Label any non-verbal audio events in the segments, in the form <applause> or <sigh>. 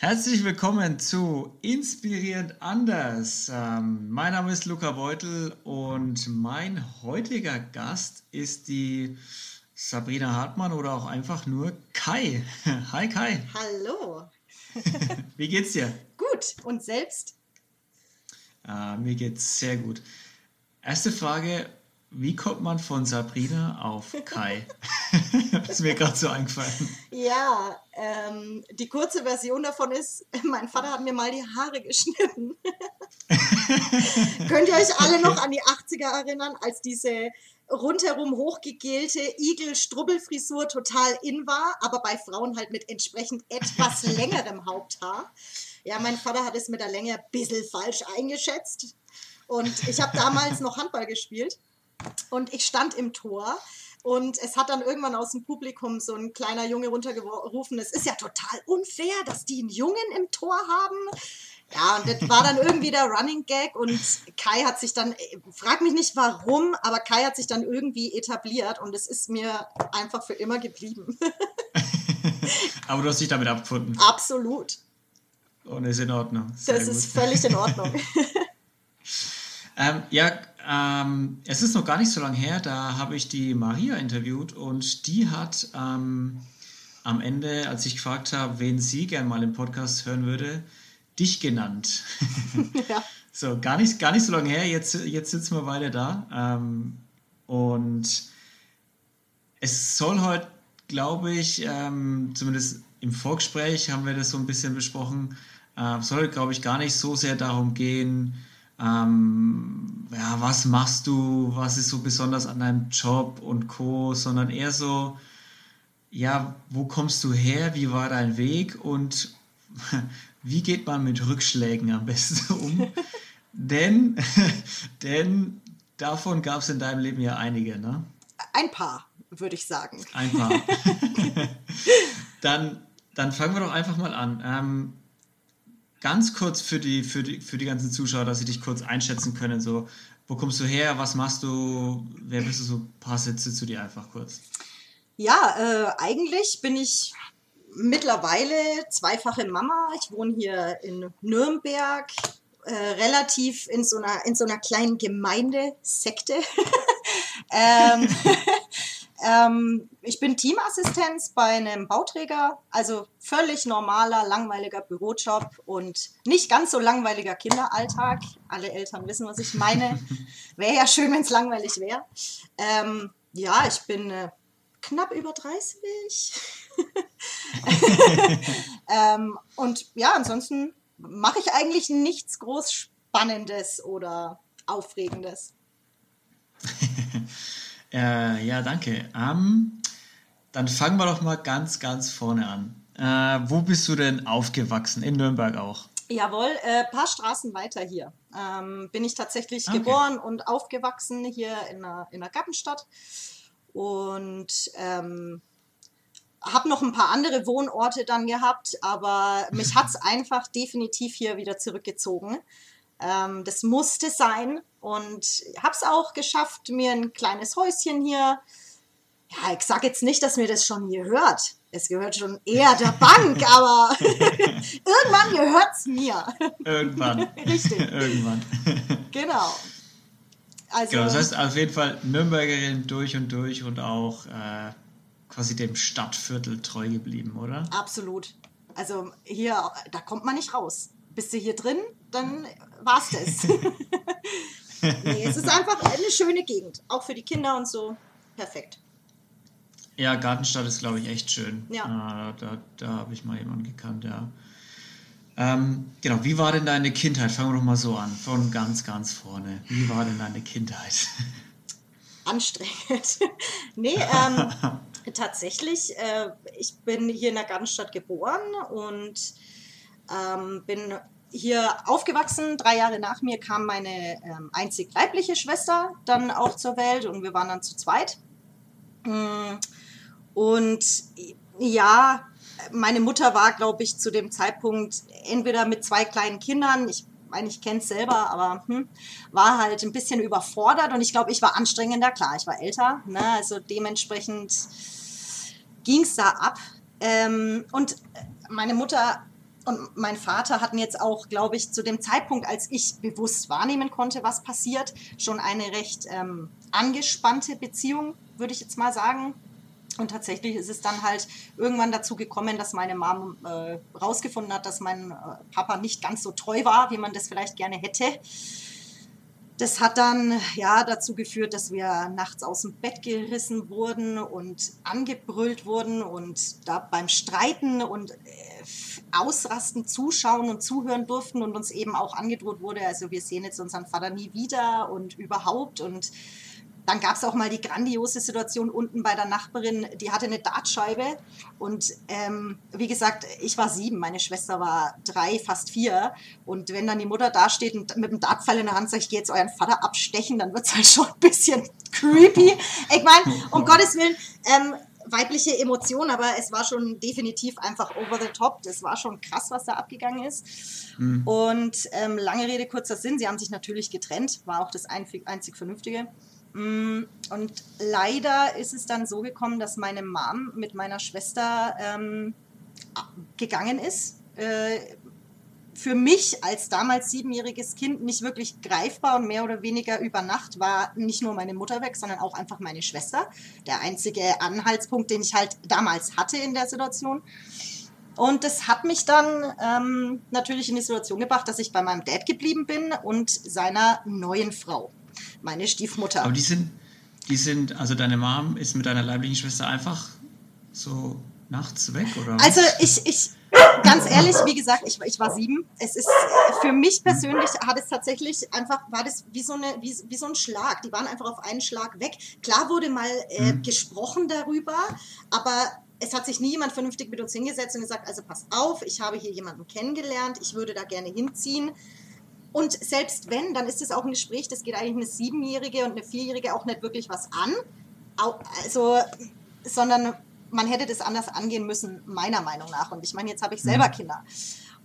Herzlich willkommen zu Inspirierend anders. Ähm, mein Name ist Luca Beutel und mein heutiger Gast ist die Sabrina Hartmann oder auch einfach nur Kai. <laughs> Hi Kai. Hallo. <laughs> Wie geht's dir? Gut. Und selbst? Äh, mir geht's sehr gut. Erste Frage, wie kommt man von Sabrina auf <laughs> Kai? das <laughs> ist mir gerade so eingefallen. Ja, ähm, die kurze Version davon ist, mein Vater hat mir mal die Haare geschnitten. <laughs> Könnt ihr euch alle noch an die 80er erinnern, als diese rundherum hochgegelte Igel-Strubbelfrisur total in war, aber bei Frauen halt mit entsprechend etwas längerem Haupthaar. Ja, mein Vater hat es mit der Länge ein bisschen falsch eingeschätzt. Und ich habe damals noch Handball gespielt und ich stand im Tor und es hat dann irgendwann aus dem Publikum so ein kleiner Junge runtergerufen, es ist ja total unfair, dass die einen Jungen im Tor haben. Ja, und das war dann irgendwie der Running Gag und Kai hat sich dann, frag mich nicht warum, aber Kai hat sich dann irgendwie etabliert und es ist mir einfach für immer geblieben. <laughs> aber du hast dich damit abgefunden. Absolut. Und ist in Ordnung. Sehr das gut. ist völlig in Ordnung. <laughs> ähm, ja, ähm, es ist noch gar nicht so lange her, da habe ich die Maria interviewt und die hat ähm, am Ende, als ich gefragt habe, wen sie gern mal im Podcast hören würde, dich genannt. <laughs> ja. So, gar nicht, gar nicht so lange her, jetzt, jetzt sitzen wir beide da. Ähm, und es soll heute, glaube ich, ähm, zumindest im Vorgespräch haben wir das so ein bisschen besprochen, äh, soll, glaube ich, gar nicht so sehr darum gehen, ähm, ja, was machst du, was ist so besonders an deinem Job und Co., sondern eher so, ja, wo kommst du her, wie war dein Weg und <laughs> wie geht man mit Rückschlägen am besten <laughs> um? denn, <laughs> denn davon gab es in deinem Leben ja einige, ne? Ein paar, würde ich sagen. Ein paar. dann, dann fangen wir doch einfach mal an. Ähm, ganz kurz für die, für, die, für die ganzen Zuschauer, dass sie dich kurz einschätzen können. So, wo kommst du her? Was machst du? Wer bist du? So ein paar Sätze zu dir einfach kurz. Ja, äh, eigentlich bin ich mittlerweile zweifache Mama. Ich wohne hier in Nürnberg, äh, relativ in so einer, in so einer kleinen Gemeindesekte. <laughs> ähm, <laughs> ähm, ich bin Teamassistenz bei einem Bauträger, also völlig normaler, langweiliger Bürojob und nicht ganz so langweiliger Kinderalltag. Alle Eltern wissen, was ich meine. <laughs> Wäre ja schön, wenn es langweilig wäre. Ähm, ja, ich bin äh, knapp über 30. <laughs> ähm, und ja, ansonsten mache ich eigentlich nichts groß Spannendes oder Aufregendes. <laughs> Äh, ja, danke. Ähm, dann fangen wir doch mal ganz, ganz vorne an. Äh, wo bist du denn aufgewachsen? In Nürnberg auch? Jawohl, ein äh, paar Straßen weiter hier. Ähm, bin ich tatsächlich okay. geboren und aufgewachsen hier in der, in der Gartenstadt. Und ähm, habe noch ein paar andere Wohnorte dann gehabt, aber mich hat es <laughs> einfach definitiv hier wieder zurückgezogen. Ähm, das musste sein und habe es auch geschafft, mir ein kleines Häuschen hier. Ja, ich sage jetzt nicht, dass mir das schon gehört. Es gehört schon eher der <laughs> Bank, aber <laughs> irgendwann gehört es mir. Irgendwann. <laughs> Richtig. irgendwann. genau. Also, genau. Das heißt auf jeden Fall Nürnbergerin durch und durch und auch äh, quasi dem Stadtviertel treu geblieben, oder? Absolut. Also hier, da kommt man nicht raus. Bist du hier drin, dann war's das. <laughs> nee, es ist einfach eine schöne Gegend. Auch für die Kinder und so. Perfekt. Ja, Gartenstadt ist, glaube ich, echt schön. Ja. Äh, da da habe ich mal jemanden gekannt, ja. Ähm, genau, wie war denn deine Kindheit? Fangen wir doch mal so an, von ganz, ganz vorne. Wie war denn deine Kindheit? <laughs> Anstrengend. <laughs> nee, ähm, tatsächlich, äh, ich bin hier in der Gartenstadt geboren und ähm, bin hier aufgewachsen. Drei Jahre nach mir kam meine ähm, einzig leibliche Schwester dann auch zur Welt und wir waren dann zu zweit. Mm, und ja, meine Mutter war, glaube ich, zu dem Zeitpunkt entweder mit zwei kleinen Kindern, ich meine, ich kenne es selber, aber hm, war halt ein bisschen überfordert und ich glaube, ich war anstrengender. Klar, ich war älter, ne? also dementsprechend ging es da ab. Ähm, und meine Mutter und mein Vater hatten jetzt auch, glaube ich, zu dem Zeitpunkt, als ich bewusst wahrnehmen konnte, was passiert, schon eine recht ähm, angespannte Beziehung, würde ich jetzt mal sagen. Und tatsächlich ist es dann halt irgendwann dazu gekommen, dass meine Mom äh, rausgefunden hat, dass mein äh, Papa nicht ganz so treu war, wie man das vielleicht gerne hätte. Das hat dann ja dazu geführt, dass wir nachts aus dem Bett gerissen wurden und angebrüllt wurden und da beim Streiten und äh, Ausrasten zuschauen und zuhören durften und uns eben auch angedroht wurde, also wir sehen jetzt unseren Vater nie wieder und überhaupt. Und dann gab es auch mal die grandiose Situation unten bei der Nachbarin, die hatte eine Dartscheibe. Und ähm, wie gesagt, ich war sieben, meine Schwester war drei, fast vier. Und wenn dann die Mutter da steht und mit dem Dartpfeil in der Hand sagt, ich gehe jetzt euren Vater abstechen, dann wird es halt schon ein bisschen creepy. Ich meine, um <laughs> Gottes Willen, ähm, weibliche Emotion, aber es war schon definitiv einfach over the top. Das war schon krass, was da abgegangen ist. Mhm. Und ähm, lange Rede, kurzer Sinn, sie haben sich natürlich getrennt, war auch das einzig, Vernünftige. Mm, und leider ist es dann so gekommen, dass meine Mom mit meiner Schwester ähm, gegangen ist. Äh, für mich als damals siebenjähriges Kind nicht wirklich greifbar und mehr oder weniger über Nacht war nicht nur meine Mutter weg, sondern auch einfach meine Schwester. Der einzige Anhaltspunkt, den ich halt damals hatte in der Situation. Und das hat mich dann ähm, natürlich in die Situation gebracht, dass ich bei meinem Dad geblieben bin und seiner neuen Frau, meine Stiefmutter. Aber die sind, die sind, also deine Mom ist mit deiner leiblichen Schwester einfach so nachts weg, oder? Also ich, ich, ganz ehrlich, wie gesagt, ich, ich war sieben. Es ist für mich persönlich hat es tatsächlich einfach, war das wie so, eine, wie, wie so ein Schlag. Die waren einfach auf einen Schlag weg. Klar wurde mal äh, mhm. gesprochen darüber, aber es hat sich nie jemand vernünftig mit uns hingesetzt und gesagt, also pass auf, ich habe hier jemanden kennengelernt, ich würde da gerne hinziehen. Und selbst wenn, dann ist es auch ein Gespräch, das geht eigentlich eine Siebenjährige und eine Vierjährige auch nicht wirklich was an. Also, sondern man hätte das anders angehen müssen, meiner Meinung nach. Und ich meine, jetzt habe ich selber mhm. Kinder.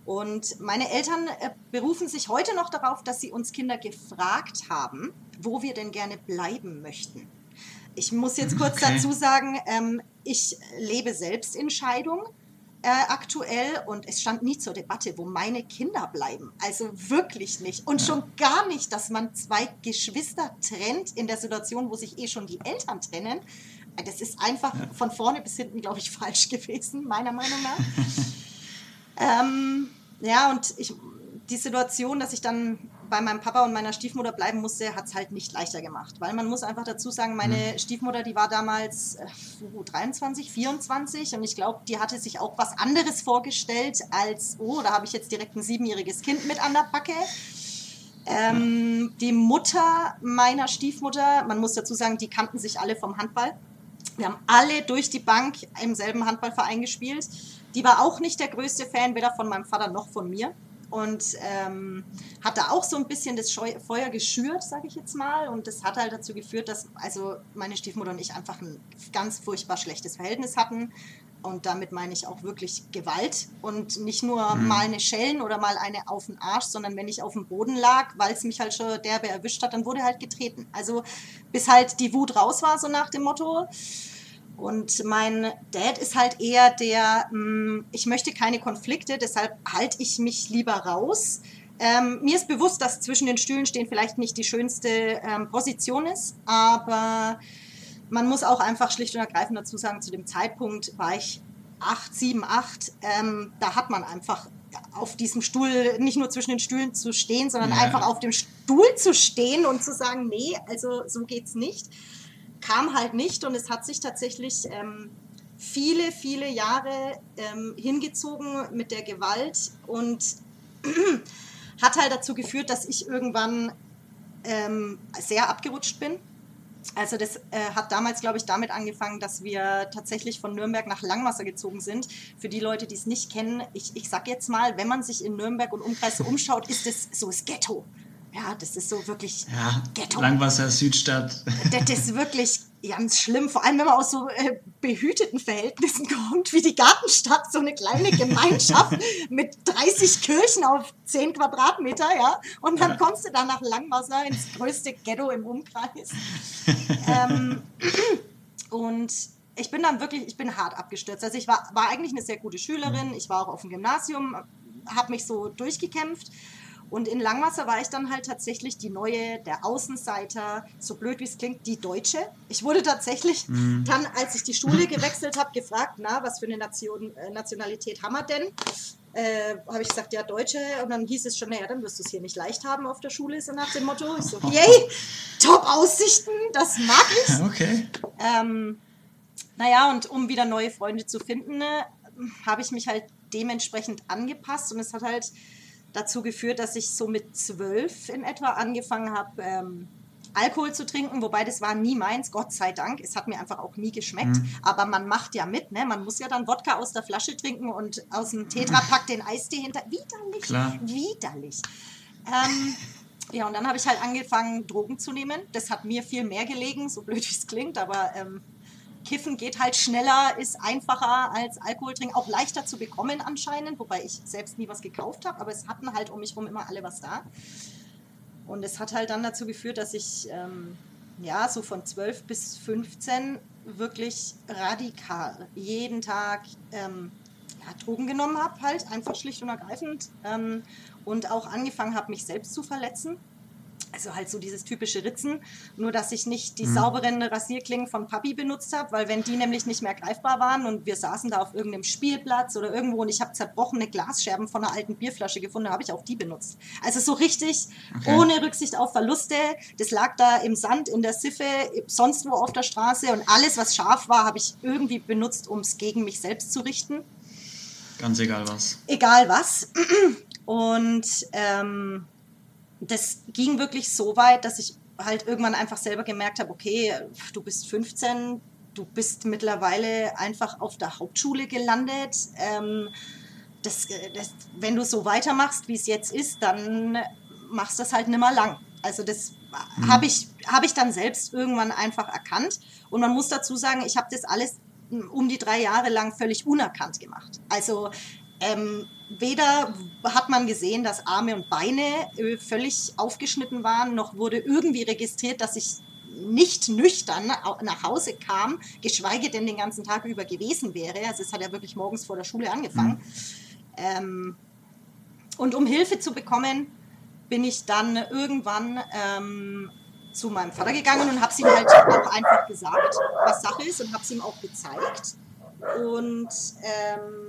Und meine Eltern äh, berufen sich heute noch darauf, dass sie uns Kinder gefragt haben, wo wir denn gerne bleiben möchten. Ich muss jetzt kurz okay. dazu sagen, ähm, ich lebe Selbstentscheidung äh, aktuell und es stand nie zur Debatte, wo meine Kinder bleiben. Also wirklich nicht. Und schon gar nicht, dass man zwei Geschwister trennt in der Situation, wo sich eh schon die Eltern trennen. Das ist einfach ja. von vorne bis hinten, glaube ich, <laughs> falsch gewesen, meiner Meinung nach. <laughs> ähm, ja, und ich, die Situation, dass ich dann bei meinem Papa und meiner Stiefmutter bleiben musste, hat es halt nicht leichter gemacht. Weil man muss einfach dazu sagen, meine mhm. Stiefmutter, die war damals äh, 23, 24 und ich glaube, die hatte sich auch was anderes vorgestellt als, oh, da habe ich jetzt direkt ein siebenjähriges Kind mit an der Backe. Ähm, die Mutter meiner Stiefmutter, man muss dazu sagen, die kannten sich alle vom Handball. Wir haben alle durch die Bank im selben Handballverein gespielt. Die war auch nicht der größte Fan, weder von meinem Vater noch von mir. Und ähm, hat da auch so ein bisschen das Scheu Feuer geschürt, sage ich jetzt mal. Und das hat halt dazu geführt, dass also meine Stiefmutter und ich einfach ein ganz furchtbar schlechtes Verhältnis hatten. Und damit meine ich auch wirklich Gewalt und nicht nur mhm. mal eine Schellen oder mal eine auf den Arsch, sondern wenn ich auf dem Boden lag, weil es mich halt schon derbe erwischt hat, dann wurde halt getreten. Also bis halt die Wut raus war, so nach dem Motto. Und mein Dad ist halt eher der, mh, hm, ich möchte keine Konflikte, deshalb halte ich mich lieber raus. Ähm, mir ist bewusst, dass zwischen den Stühlen stehen vielleicht nicht die schönste ähm, Position ist, aber man muss auch einfach schlicht und ergreifend dazu sagen, zu dem Zeitpunkt war ich 8, 7, 8. Ähm, da hat man einfach auf diesem Stuhl nicht nur zwischen den Stühlen zu stehen, sondern ja. einfach auf dem Stuhl zu stehen und zu sagen, nee, also so geht's nicht. Kam halt nicht und es hat sich tatsächlich ähm, viele, viele Jahre ähm, hingezogen mit der Gewalt und <clears throat> hat halt dazu geführt, dass ich irgendwann ähm, sehr abgerutscht bin also das äh, hat damals, glaube ich, damit angefangen, dass wir tatsächlich von Nürnberg nach Langwasser gezogen sind. Für die Leute, die es nicht kennen, ich, ich sag jetzt mal, wenn man sich in Nürnberg und Umkreis so <laughs> umschaut, ist es so das Ghetto. Ja, das ist so wirklich ja, Ghetto. Langwasser, Südstadt. Das ist wirklich ganz schlimm, vor allem wenn man aus so äh, behüteten Verhältnissen <laughs> kommt, wie die Gartenstadt, so eine kleine Gemeinschaft <laughs> mit 30 Kirchen auf 10 Quadratmeter, ja, und dann kommst du da nach Langwasser ins größte Ghetto im Umkreis. <laughs> ähm, <clears throat> und ich bin dann wirklich, ich bin hart abgestürzt. Also ich war, war eigentlich eine sehr gute Schülerin, ich war auch auf dem Gymnasium, habe mich so durchgekämpft. Und in Langwasser war ich dann halt tatsächlich die neue, der Außenseiter, so blöd wie es klingt, die Deutsche. Ich wurde tatsächlich mhm. dann, als ich die Schule gewechselt habe, gefragt, na, was für eine Nation, äh, Nationalität haben wir denn? Äh, habe ich gesagt, ja, Deutsche. Und dann hieß es schon, naja, dann wirst du es hier nicht leicht haben auf der Schule, so nach dem Motto. Ich so, <laughs> yay, Top-Aussichten, das mag ich. Okay. Ähm, naja, und um wieder neue Freunde zu finden, ne, habe ich mich halt dementsprechend angepasst und es hat halt dazu geführt, dass ich so mit zwölf in etwa angefangen habe, ähm, Alkohol zu trinken, wobei das war nie meins, Gott sei Dank. Es hat mir einfach auch nie geschmeckt. Mhm. Aber man macht ja mit, ne? Man muss ja dann Wodka aus der Flasche trinken und aus dem Tetrapack den Eistee hinter. Widerlich. Klar. Widerlich. Ähm, ja, und dann habe ich halt angefangen, Drogen zu nehmen. Das hat mir viel mehr gelegen, so blöd wie es klingt, aber ähm, Kiffen geht halt schneller, ist einfacher als Alkohol trinken, auch leichter zu bekommen anscheinend, wobei ich selbst nie was gekauft habe, aber es hatten halt um mich herum immer alle was da. Und es hat halt dann dazu geführt, dass ich ähm, ja so von 12 bis 15 wirklich radikal jeden Tag ähm, ja, Drogen genommen habe, halt einfach schlicht und ergreifend ähm, und auch angefangen habe, mich selbst zu verletzen also halt so dieses typische Ritzen, nur dass ich nicht die mhm. sauberen Rasierklingen von Papi benutzt habe, weil wenn die nämlich nicht mehr greifbar waren und wir saßen da auf irgendeinem Spielplatz oder irgendwo und ich habe zerbrochene Glasscherben von einer alten Bierflasche gefunden, habe ich auch die benutzt. Also so richtig okay. ohne Rücksicht auf Verluste. Das lag da im Sand, in der Siffe, sonst wo auf der Straße und alles, was scharf war, habe ich irgendwie benutzt, um es gegen mich selbst zu richten. Ganz egal was. Egal was. <clears throat> Und ähm, das ging wirklich so weit, dass ich halt irgendwann einfach selber gemerkt habe, okay, du bist 15, du bist mittlerweile einfach auf der Hauptschule gelandet. Ähm, das, das, wenn du so weitermachst, wie es jetzt ist, dann machst du das halt nimmer lang. Also das mhm. habe ich, hab ich dann selbst irgendwann einfach erkannt. Und man muss dazu sagen, ich habe das alles um die drei Jahre lang völlig unerkannt gemacht. Also ähm, weder hat man gesehen, dass Arme und Beine äh, völlig aufgeschnitten waren, noch wurde irgendwie registriert, dass ich nicht nüchtern nach Hause kam, geschweige denn den ganzen Tag über gewesen wäre. Also es hat ja wirklich morgens vor der Schule angefangen. Mhm. Ähm, und um Hilfe zu bekommen, bin ich dann irgendwann ähm, zu meinem Vater gegangen und habe es ihm halt auch einfach gesagt, was Sache ist und habe es ihm auch gezeigt. Und ähm,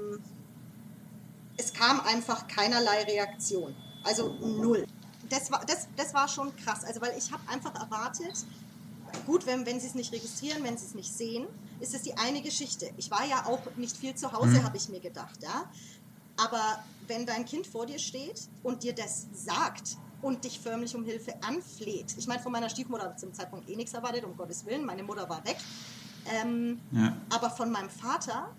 es kam einfach keinerlei Reaktion. Also null. Das war, das, das war schon krass. Also, weil ich habe einfach erwartet, gut, wenn, wenn sie es nicht registrieren, wenn sie es nicht sehen, ist es die eine Geschichte. Ich war ja auch nicht viel zu Hause, mhm. habe ich mir gedacht, ja. Aber wenn dein Kind vor dir steht und dir das sagt und dich förmlich um Hilfe anfleht, ich meine, von meiner Stiefmutter habe ich zum Zeitpunkt eh nichts erwartet, um Gottes Willen, meine Mutter war weg. Ähm, ja. Aber von meinem Vater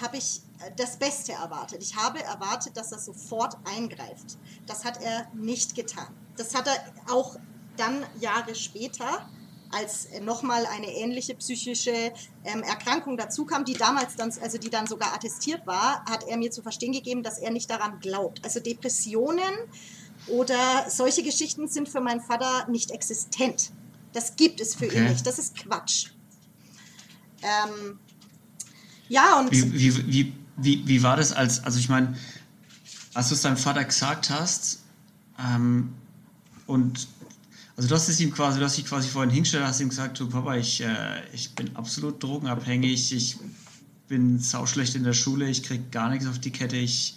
habe ich äh, das Beste erwartet. Ich habe erwartet, dass er sofort eingreift. Das hat er nicht getan. Das hat er auch dann Jahre später, als nochmal eine ähnliche psychische ähm, Erkrankung dazu kam, die damals dann, also die dann sogar attestiert war, hat er mir zu verstehen gegeben, dass er nicht daran glaubt. Also Depressionen oder solche Geschichten sind für meinen Vater nicht existent. Das gibt es für okay. ihn nicht. Das ist Quatsch. Ähm, ja, und. Wie, wie, wie, wie, wie war das als, also ich meine, als du es deinem Vater gesagt hast, ähm, und also du hast es ihm quasi, du hast dich quasi vorhin hingestellt, hast ihm gesagt, du Papa, ich, äh, ich bin absolut drogenabhängig, ich bin sauschlecht in der Schule, ich krieg gar nichts auf die Kette, ich,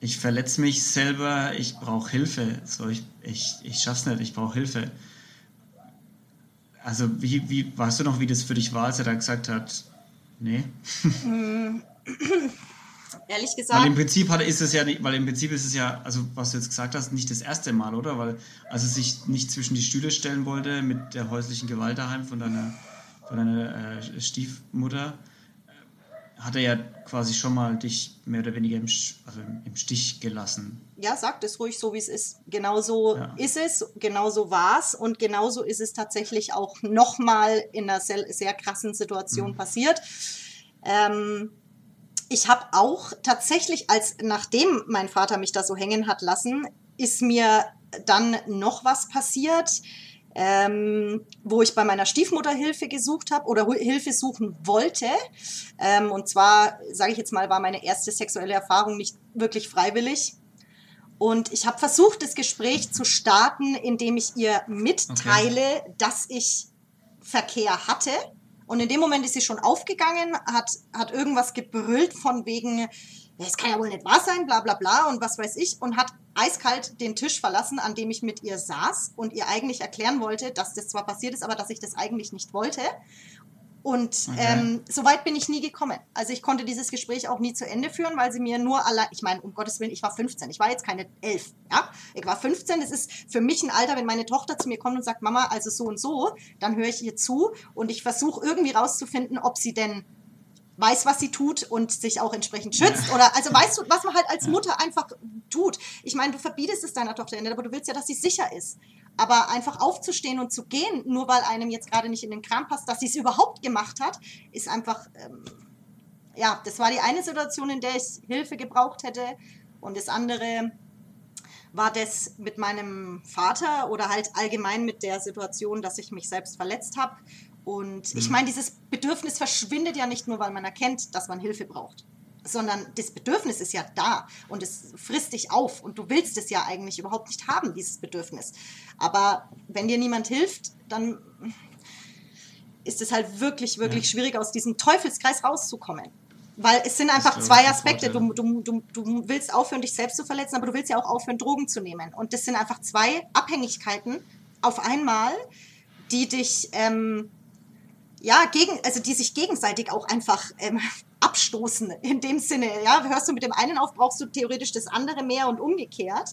ich verletze mich selber, ich brauche Hilfe. So, ich, ich, ich schaff's nicht, ich brauche Hilfe. Also, wie, wie, weißt du noch, wie das für dich war, als er da gesagt hat, Nee. Mm. <clears throat> Ehrlich gesagt. Weil im Prinzip hat, ist es ja nicht, weil im Prinzip ist es ja, also was du jetzt gesagt hast, nicht das erste Mal, oder? Weil als er sich nicht zwischen die Stühle stellen wollte mit der häuslichen Gewalt daheim von deiner, von deiner äh, Stiefmutter, hat er ja quasi schon mal dich mehr oder weniger im, also im Stich gelassen. Ja, sag das ruhig so, wie es ist. Genauso ja. ist es, genauso war es und genauso ist es tatsächlich auch nochmal in einer sehr, sehr krassen Situation mhm. passiert. Ähm, ich habe auch tatsächlich, als nachdem mein Vater mich da so hängen hat lassen, ist mir dann noch was passiert. Ähm, wo ich bei meiner Stiefmutter Hilfe gesucht habe oder Hilfe suchen wollte. Ähm, und zwar, sage ich jetzt mal, war meine erste sexuelle Erfahrung nicht wirklich freiwillig. Und ich habe versucht, das Gespräch zu starten, indem ich ihr mitteile, okay. dass ich Verkehr hatte. Und in dem Moment ist sie schon aufgegangen, hat, hat irgendwas gebrüllt von wegen, es kann ja wohl nicht wahr sein, bla bla bla und was weiß ich, und hat eiskalt den Tisch verlassen, an dem ich mit ihr saß und ihr eigentlich erklären wollte, dass das zwar passiert ist, aber dass ich das eigentlich nicht wollte. Und okay. ähm, so weit bin ich nie gekommen. Also ich konnte dieses Gespräch auch nie zu Ende führen, weil sie mir nur allein, ich meine, um Gottes Willen, ich war 15, ich war jetzt keine 11, ja. Ich war 15, das ist für mich ein Alter, wenn meine Tochter zu mir kommt und sagt, Mama, also so und so, dann höre ich ihr zu und ich versuche irgendwie rauszufinden, ob sie denn weiß, was sie tut und sich auch entsprechend schützt. Ja. Oder also weißt du, was man halt als Mutter einfach tut. Ich meine, du verbietest es deiner Tochter, aber du willst ja, dass sie sicher ist. Aber einfach aufzustehen und zu gehen, nur weil einem jetzt gerade nicht in den Kram passt, dass sie es überhaupt gemacht hat, ist einfach, ähm, ja, das war die eine Situation, in der ich Hilfe gebraucht hätte. Und das andere war das mit meinem Vater oder halt allgemein mit der Situation, dass ich mich selbst verletzt habe. Und mhm. ich meine, dieses Bedürfnis verschwindet ja nicht nur, weil man erkennt, dass man Hilfe braucht sondern das Bedürfnis ist ja da und es frisst dich auf und du willst es ja eigentlich überhaupt nicht haben, dieses Bedürfnis. Aber wenn dir niemand hilft, dann ist es halt wirklich, wirklich ja. schwierig, aus diesem Teufelskreis rauszukommen. Weil es sind einfach zwei Aspekte. Du, du, du, du willst aufhören, dich selbst zu verletzen, aber du willst ja auch aufhören, Drogen zu nehmen. Und das sind einfach zwei Abhängigkeiten auf einmal, die dich, ähm, ja, gegen, also die sich gegenseitig auch einfach ähm, abstoßen in dem Sinne. Ja, hörst du mit dem einen auf, brauchst du theoretisch das andere mehr und umgekehrt.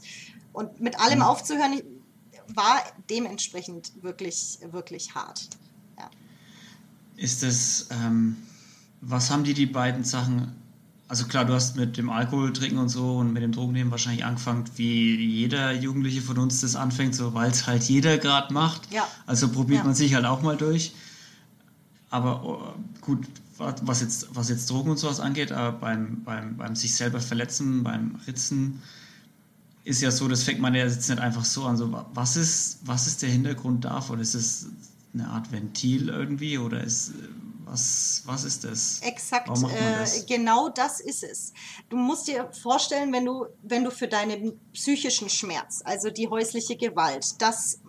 Und mit allem mhm. aufzuhören war dementsprechend wirklich, wirklich hart. Ja. Ist es, ähm, was haben die die beiden Sachen, also klar, du hast mit dem Alkohol trinken und so und mit dem Drogennehmen wahrscheinlich angefangen, wie jeder Jugendliche von uns das anfängt, so weil es halt jeder gerade macht. Ja. Also probiert ja. man sich halt auch mal durch. Aber oh, gut, was jetzt, was jetzt Drogen und sowas angeht, aber beim, beim, beim sich selber verletzen, beim Ritzen, ist ja so, das fängt man ja jetzt nicht einfach so an. So, was, ist, was ist der Hintergrund davon? Ist es eine Art Ventil irgendwie oder ist was, was ist das? Exakt, äh, genau das ist es. Du musst dir vorstellen, wenn du, wenn du für deinen psychischen Schmerz, also die häusliche Gewalt, das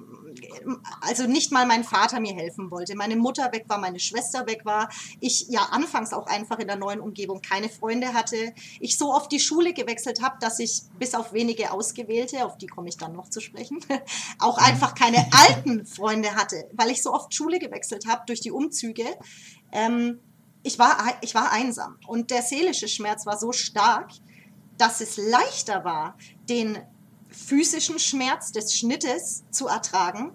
also nicht mal mein Vater mir helfen wollte, meine Mutter weg war, meine Schwester weg war, ich ja anfangs auch einfach in der neuen Umgebung keine Freunde hatte, ich so oft die Schule gewechselt habe, dass ich bis auf wenige Ausgewählte, auf die komme ich dann noch zu sprechen, <laughs> auch einfach keine alten Freunde hatte, weil ich so oft Schule gewechselt habe durch die Umzüge. Ähm, ich, war, ich war einsam. Und der seelische Schmerz war so stark, dass es leichter war, den physischen Schmerz des Schnittes zu ertragen,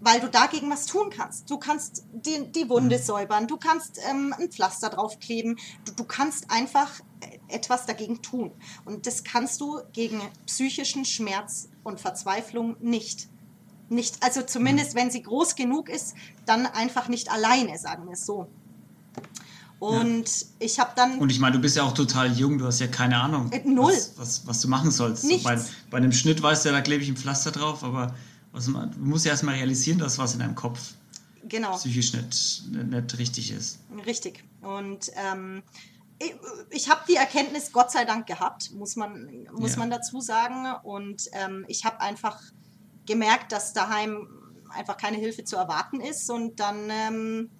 weil du dagegen was tun kannst. Du kannst die, die Wunde mhm. säubern, du kannst ähm, ein Pflaster draufkleben, du, du kannst einfach etwas dagegen tun. Und das kannst du gegen psychischen Schmerz und Verzweiflung nicht. Nicht, also zumindest mhm. wenn sie groß genug ist, dann einfach nicht alleine, sagen wir es so. Und ja. ich habe dann. Und ich meine, du bist ja auch total jung, du hast ja keine Ahnung, äh, null. Was, was, was, du machen sollst. So bei, bei einem Schnitt weißt du ja, da klebe ich ein Pflaster drauf, aber was, du musst ja erstmal realisieren, dass was in deinem Kopf genau. psychisch nicht, nicht richtig ist. Richtig. Und ähm, ich, ich habe die Erkenntnis Gott sei Dank gehabt, muss man, muss ja. man dazu sagen. Und ähm, ich habe einfach gemerkt, dass daheim einfach keine Hilfe zu erwarten ist. Und dann. Ähm,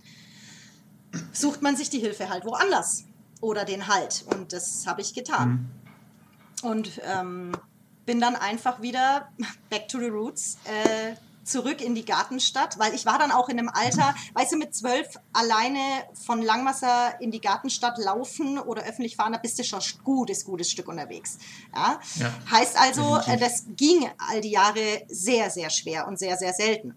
sucht man sich die Hilfe halt woanders oder den Halt. Und das habe ich getan. Mhm. Und ähm, bin dann einfach wieder <laughs> back to the roots. Äh, zurück in die Gartenstadt, weil ich war dann auch in einem Alter, weißt du, mit zwölf alleine von Langwasser in die Gartenstadt laufen oder öffentlich fahren, da bist du schon ein gutes, gutes Stück unterwegs. Ja? ja heißt also, definitiv. das ging all die Jahre sehr, sehr schwer und sehr, sehr selten.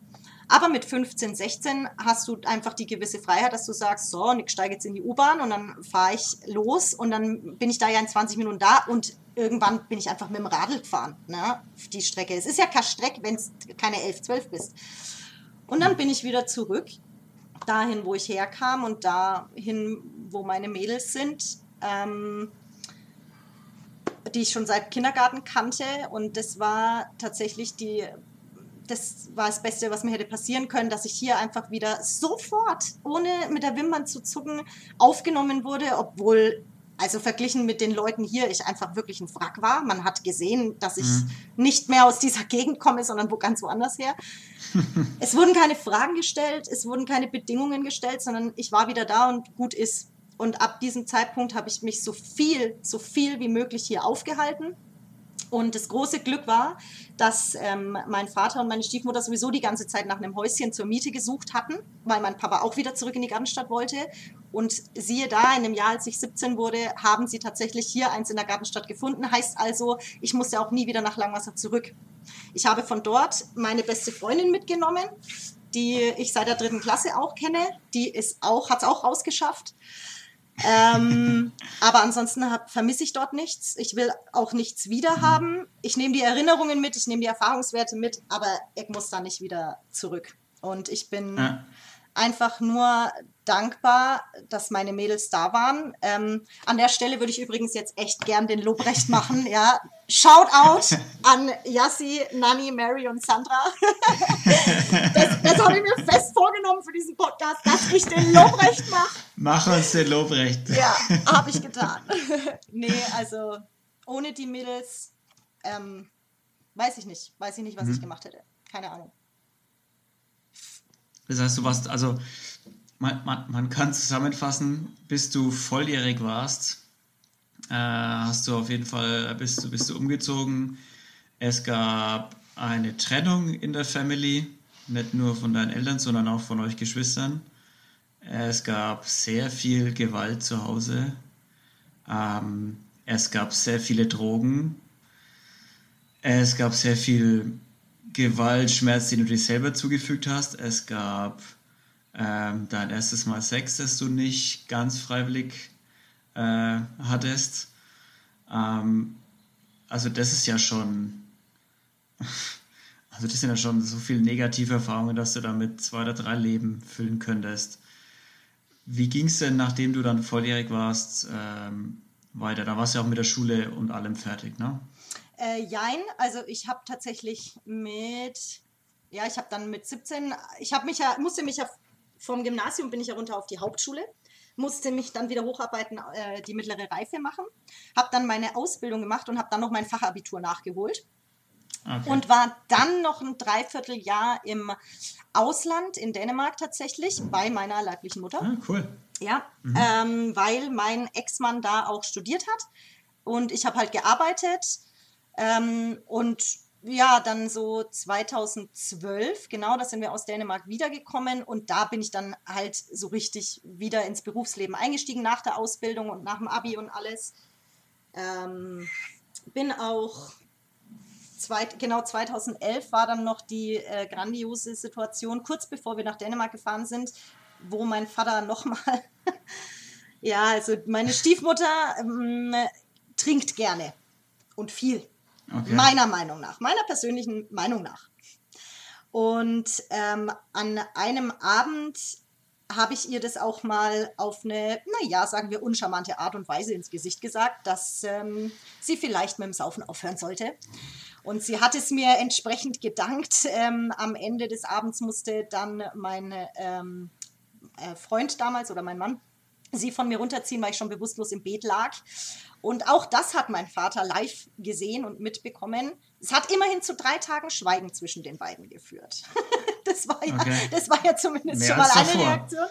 Aber mit 15, 16 hast du einfach die gewisse Freiheit, dass du sagst, so, ich steige jetzt in die U-Bahn und dann fahre ich los und dann bin ich da ja in 20 Minuten da und irgendwann bin ich einfach mit dem Radl gefahren, ne, die Strecke. Es ist ja keine Strecke, wenn es keine 11, 12 bist. Und dann bin ich wieder zurück, dahin, wo ich herkam und dahin, wo meine Mädels sind. Ähm, die ich schon seit Kindergarten kannte und das war tatsächlich die das war das Beste, was mir hätte passieren können, dass ich hier einfach wieder sofort, ohne mit der Wimpern zu zucken, aufgenommen wurde, obwohl, also verglichen mit den Leuten hier, ich einfach wirklich ein Wrack war. Man hat gesehen, dass ich mhm. nicht mehr aus dieser Gegend komme, sondern wo ganz woanders her. <laughs> es wurden keine Fragen gestellt, es wurden keine Bedingungen gestellt, sondern ich war wieder da und gut ist. Und ab diesem Zeitpunkt habe ich mich so viel, so viel wie möglich hier aufgehalten und das große Glück war, dass ähm, mein Vater und meine Stiefmutter sowieso die ganze Zeit nach einem Häuschen zur Miete gesucht hatten, weil mein Papa auch wieder zurück in die Gartenstadt wollte. Und siehe da, in dem Jahr, als ich 17 wurde, haben sie tatsächlich hier eins in der Gartenstadt gefunden. Heißt also, ich musste auch nie wieder nach Langwasser zurück. Ich habe von dort meine beste Freundin mitgenommen, die ich seit der dritten Klasse auch kenne. Die auch, hat es auch rausgeschafft ähm, aber ansonsten vermisse ich dort nichts. Ich will auch nichts wieder haben. Ich nehme die Erinnerungen mit, ich nehme die Erfahrungswerte mit, aber ich muss da nicht wieder zurück. Und ich bin ja. einfach nur dankbar, dass meine Mädels da waren. Ähm, an der Stelle würde ich übrigens jetzt echt gern den Lobrecht machen. Ja, Shout out <laughs> an Yassi, Nani, Mary und Sandra. <laughs> das, das habe ich mir fest vorgenommen für diesen Podcast, dass ich den Lobrecht mache. Mach uns den Lobrecht. Ja, habe ich getan. <laughs> nee, also ohne die Mädels ähm, weiß ich nicht. Weiß ich nicht, was mhm. ich gemacht hätte. Keine Ahnung. Das heißt, du warst, also man, man, man kann zusammenfassen, bis du volljährig warst, äh, hast du auf jeden Fall, bist du, bist du umgezogen. Es gab eine Trennung in der Family, nicht nur von deinen Eltern, sondern auch von euch Geschwistern. Es gab sehr viel Gewalt zu Hause. Ähm, es gab sehr viele Drogen. Es gab sehr viel Gewalt, Schmerz, den du dir selber zugefügt hast. Es gab ähm, dein erstes Mal Sex, das du nicht ganz freiwillig äh, hattest. Ähm, also das ist ja schon, <laughs> also das sind ja schon so viele negative Erfahrungen, dass du damit zwei oder drei Leben füllen könntest. Wie ging es denn, nachdem du dann volljährig warst, ähm, weiter? Da warst du ja auch mit der Schule und allem fertig, ne? Äh, jein, also ich habe tatsächlich mit, ja, ich habe dann mit 17, ich habe mich ja, musste mich ja vom Gymnasium bin ich ja runter auf die Hauptschule, musste mich dann wieder hocharbeiten, äh, die mittlere Reife machen, habe dann meine Ausbildung gemacht und habe dann noch mein Fachabitur nachgeholt. Okay. Und war dann noch ein Dreivierteljahr im Ausland, in Dänemark tatsächlich, bei meiner leiblichen Mutter. Ah, cool. Ja, mhm. ähm, weil mein Ex-Mann da auch studiert hat. Und ich habe halt gearbeitet. Ähm, und ja, dann so 2012, genau, da sind wir aus Dänemark wiedergekommen und da bin ich dann halt so richtig wieder ins Berufsleben eingestiegen nach der Ausbildung und nach dem Abi und alles. Ähm, bin auch, zweit, genau 2011 war dann noch die äh, grandiose Situation, kurz bevor wir nach Dänemark gefahren sind, wo mein Vater nochmal, <laughs> ja, also meine Stiefmutter ähm, trinkt gerne und viel. Okay. Meiner Meinung nach, meiner persönlichen Meinung nach. Und ähm, an einem Abend habe ich ihr das auch mal auf eine, naja, sagen wir, uncharmante Art und Weise ins Gesicht gesagt, dass ähm, sie vielleicht mit dem Saufen aufhören sollte. Und sie hat es mir entsprechend gedankt. Ähm, am Ende des Abends musste dann mein ähm, äh, Freund damals oder mein Mann sie von mir runterziehen, weil ich schon bewusstlos im Bett lag. Und auch das hat mein Vater live gesehen und mitbekommen. Es hat immerhin zu drei Tagen Schweigen zwischen den beiden geführt. <laughs> das, war ja, okay. das war ja zumindest Mehr schon mal eine Reaktion.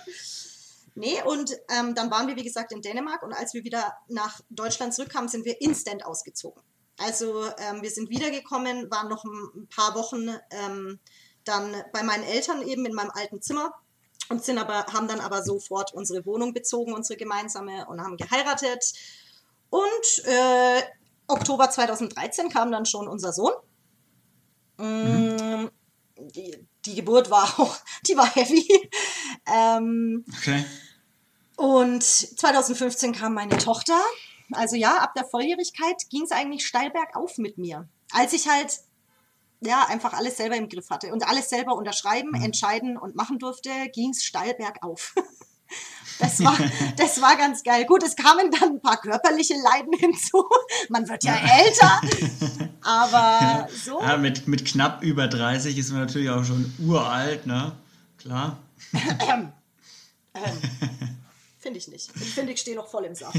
Nee, und ähm, dann waren wir, wie gesagt, in Dänemark und als wir wieder nach Deutschland zurückkamen, sind wir instant ausgezogen. Also ähm, wir sind wiedergekommen, waren noch ein paar Wochen ähm, dann bei meinen Eltern eben in meinem alten Zimmer und sind aber, haben dann aber sofort unsere Wohnung bezogen, unsere gemeinsame, und haben geheiratet und äh, Oktober 2013 kam dann schon unser Sohn. Mhm. Die, die, Geburt war <laughs> auch, die war heavy. Ähm, okay. Und 2015 kam meine Tochter. Also ja, ab der Volljährigkeit ging es eigentlich steil bergauf mit mir. Als ich halt ja einfach alles selber im Griff hatte und alles selber unterschreiben, mhm. entscheiden und machen durfte, ging es steil bergauf. <laughs> Das war, das war ganz geil. Gut, es kamen dann ein paar körperliche Leiden hinzu. Man wird ja älter. Aber <laughs> so. Ja, mit, mit knapp über 30 ist man natürlich auch schon uralt, ne? Klar. Ähm, ähm, <laughs> finde ich nicht. Ich finde, ich stehe noch voll im Saft.